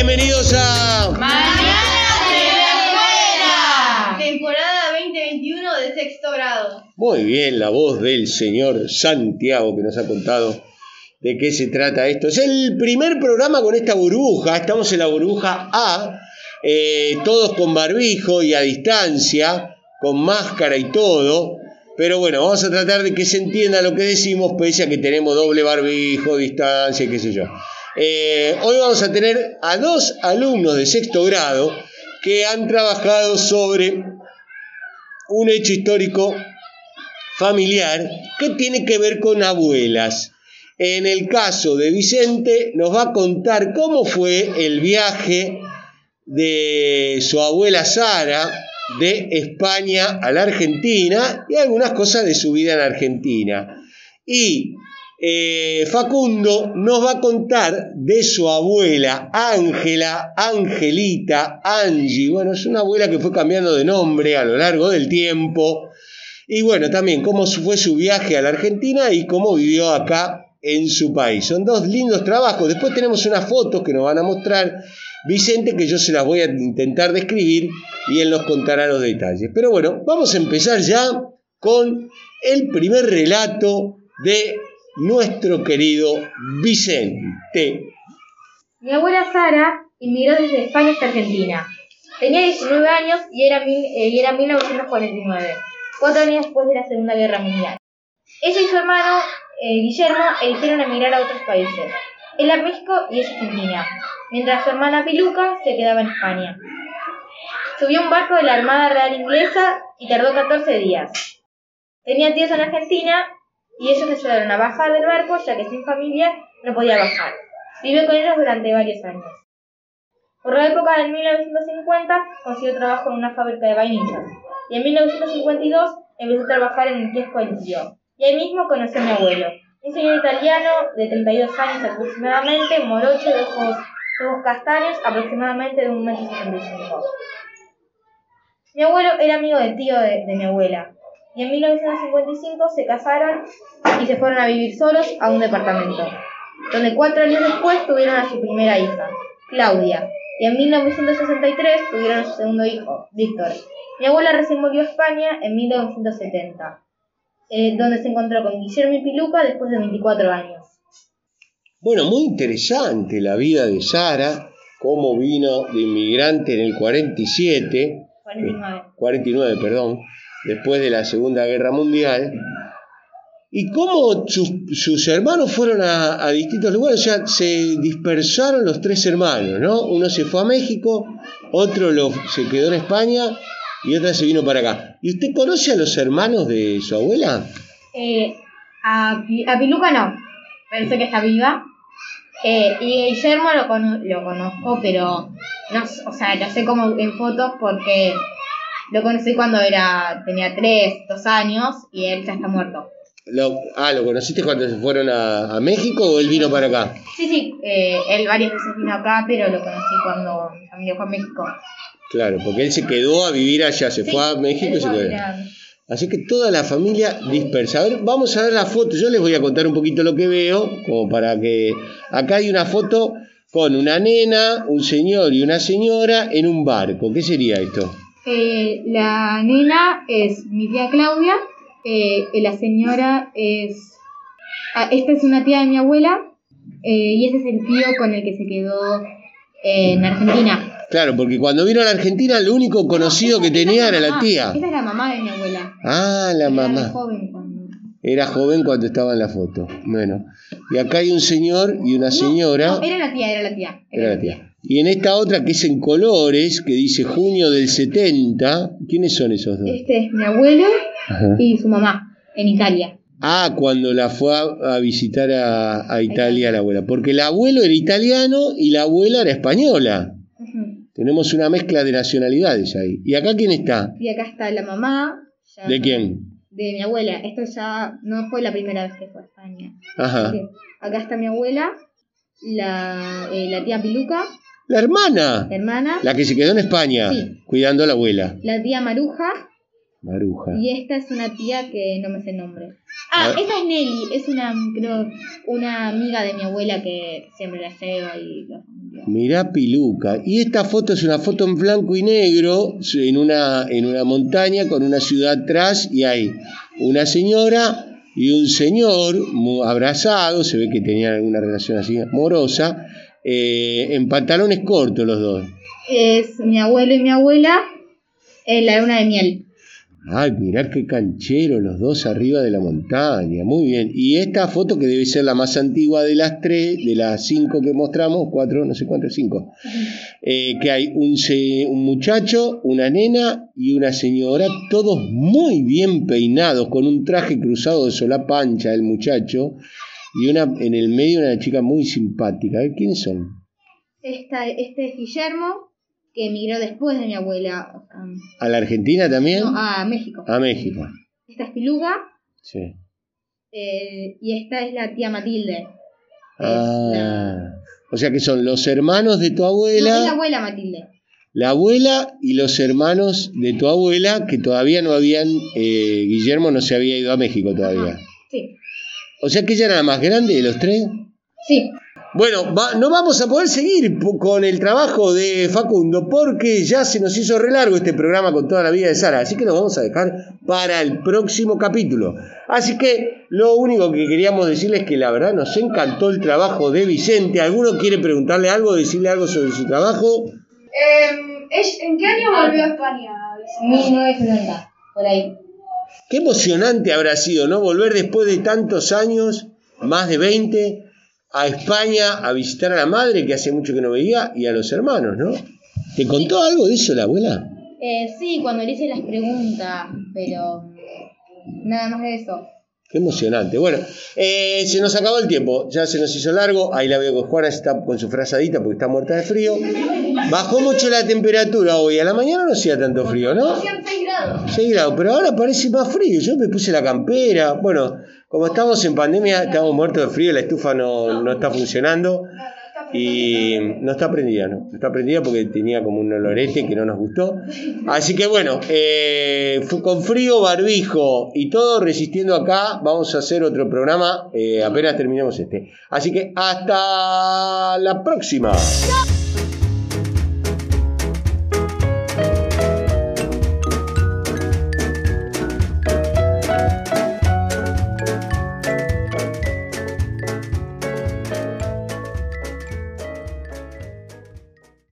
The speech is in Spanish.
Bienvenidos a Mañana de la Escuela. Temporada 2021 de sexto grado. Muy bien, la voz del señor Santiago que nos ha contado de qué se trata esto. Es el primer programa con esta burbuja. Estamos en la burbuja A, eh, todos con barbijo y a distancia, con máscara y todo. Pero bueno, vamos a tratar de que se entienda lo que decimos, pese a que tenemos doble barbijo, distancia y qué sé yo. Eh, hoy vamos a tener a dos alumnos de sexto grado que han trabajado sobre un hecho histórico familiar que tiene que ver con abuelas. En el caso de Vicente nos va a contar cómo fue el viaje de su abuela Sara de España a la Argentina y algunas cosas de su vida en Argentina. Y eh, Facundo nos va a contar de su abuela Ángela, Angelita, Angie. Bueno, es una abuela que fue cambiando de nombre a lo largo del tiempo. Y bueno, también cómo fue su viaje a la Argentina y cómo vivió acá en su país. Son dos lindos trabajos. Después tenemos unas fotos que nos van a mostrar Vicente, que yo se las voy a intentar describir y él nos contará los detalles. Pero bueno, vamos a empezar ya con el primer relato de nuestro querido Vicente. Mi abuela Sara inmigró desde España hasta Argentina. Tenía 19 años y era, eh, y era 1949, cuatro años después de la Segunda Guerra Mundial. Ella y su hermano eh, Guillermo eligieron emigrar a otros países. Él a México y ella a Argentina, mientras su hermana Piluca se quedaba en España. Subió un barco de la Armada Real Inglesa y tardó 14 días. Tenía tíos en Argentina y ellos ayudaron a bajar del barco ya que sin familia no podía bajar. Vivió con ellos durante varios años. Por la época del 1950 consiguió trabajo en una fábrica de vainillas y en 1952 empezó a trabajar en el kiosco del tío. Y ahí mismo conoció a mi abuelo, un señor italiano de 32 años aproximadamente, morocho, de ojos, de ojos castaños, aproximadamente de 1,75 m. Mi abuelo era amigo del tío de, de mi abuela, y en 1955 se casaron y se fueron a vivir solos a un departamento, donde cuatro años después tuvieron a su primera hija, Claudia, y en 1963 tuvieron a su segundo hijo, Víctor. Mi abuela recién volvió a España en 1970, eh, donde se encontró con Guillermo y Piluca después de 24 años. Bueno, muy interesante la vida de Sara, cómo vino de inmigrante en el 47, 49. 49, perdón, después de la Segunda Guerra Mundial, y cómo sus, sus hermanos fueron a, distintos lugares, o sea, se dispersaron los tres hermanos, ¿no? Uno se fue a México, otro lo, se quedó en España y otra se vino para acá. ¿Y usted conoce a los hermanos de su abuela? Eh, a, a, Piluca no, sé que está viva. Eh, y Guillermo lo, cono lo conozco, pero no, o sea, lo sé como en fotos porque lo conocí cuando era tenía 3, 2 años y él ya está muerto. Lo, ah, ¿lo conociste cuando se fueron a, a México o él vino para acá? Sí, sí, eh, él varias veces vino acá, pero lo conocí cuando mi familia fue a México. Claro, porque él se quedó a vivir allá, se Sí, fue a México y se quedó. Así que toda la familia dispersa. A ver, vamos a ver la foto. Yo les voy a contar un poquito lo que veo, como para que... Acá hay una foto con una nena, un señor y una señora en un barco. ¿Qué sería esto? Eh, la nena es mi tía Claudia, eh, y la señora es... ah, esta es una tía de mi abuela eh, y este es el tío con el que se quedó en Argentina. Claro, porque cuando vino a la Argentina lo único conocido que tenía era la tía. Esta es la mamá de mi abuela. Ah, la Era mamá. joven cuando... Era joven cuando estaba en la foto. Bueno, y acá hay un señor y una señora. No, era la tía, era la tía. Era la tía. Y en esta otra que es en colores, que dice junio del 70, ¿quiénes son esos dos? Este es mi abuelo Ajá. y su mamá en Italia. Ah, cuando la fue a, a visitar a, a Italia la abuela. Porque el abuelo era italiano y la abuela era española. Tenemos una mezcla de nacionalidades ahí. ¿Y acá quién está? Y acá está la mamá. ya- ¿De quién? De mi abuela. Esto ya no fue la primera vez que fue a España. Ajá. Acá está mi abuela, la, eh, la tía Piluca, La hermana. la hermana, La que se quedó en España, Sí. cuidando a la abuela. la tía Maruja Maruja. y esta es una tía que no me sé el nombre. Ah, Ah. esta es Nelly, es una, creo, una amiga de mi abuela que siempre la lleva y lo- Mirá Piluca. Y esta foto es una foto en blanco y negro en una, en una montaña con una ciudad atrás y hay una señora y un señor muy abrazado, se ve que tenían alguna relación así amorosa, eh, en pantalones cortos los dos. Es mi abuelo y mi abuela en la luna de miel. Ay, mirá qué canchero los dos arriba de la montaña. Muy bien. Y esta foto que debe ser la más antigua de las tres, de las cinco que mostramos, cuatro, no sé cuántas, cinco. Eh, que hay un, un muchacho, una nena y una señora, todos muy bien peinados, con un traje cruzado de sola pancha el muchacho, y una en el medio una chica muy simpática. ¿Quiénes son? Esta, este es Guillermo, que emigró después de mi abuela. ¿A la Argentina también? No, a México. A México. Esta es Piluga. Sí. Eh, y esta es la tía Matilde. Ah. O sea que son los hermanos de tu abuela. No, es la abuela Matilde. La abuela y los hermanos de tu abuela que todavía no habían. Eh, Guillermo no se había ido a México todavía. Sí. O sea que ella era la más grande de los tres. Sí. Bueno, no vamos a poder seguir con el trabajo de Facundo porque ya se nos hizo re largo este programa con toda la vida de Sara, así que lo vamos a dejar para el próximo capítulo. Así que lo único que queríamos decirles es que la verdad nos encantó el trabajo de Vicente. ¿Alguno quiere preguntarle algo, decirle algo sobre su trabajo? Em, ¿En qué año volvió a España? 1990, por ahí. Qué emocionante habrá sido, ¿no? Volver después de tantos años, más de 20 a España a visitar a la madre que hace mucho que no veía y a los hermanos, ¿no? ¿Te contó algo de eso la abuela? Eh, sí, cuando le hice las preguntas, pero nada más de eso. Qué emocionante. Bueno, eh, se nos acabó el tiempo, ya se nos hizo largo. Ahí la veo que Juana está con su frazadita porque está muerta de frío. Bajó mucho la temperatura hoy. A la mañana no hacía tanto frío, ¿no? Hacían 6 grados. 6 grados, pero ahora parece más frío. Yo me puse la campera. Bueno, como estamos en pandemia, estamos muertos de frío, la estufa no, no está funcionando. Y no está prendida, ¿no? No está prendida porque tenía como un olorete que no nos gustó. Así que bueno, eh, con frío, barbijo y todo resistiendo acá, vamos a hacer otro programa eh, apenas terminemos este. Así que hasta la próxima.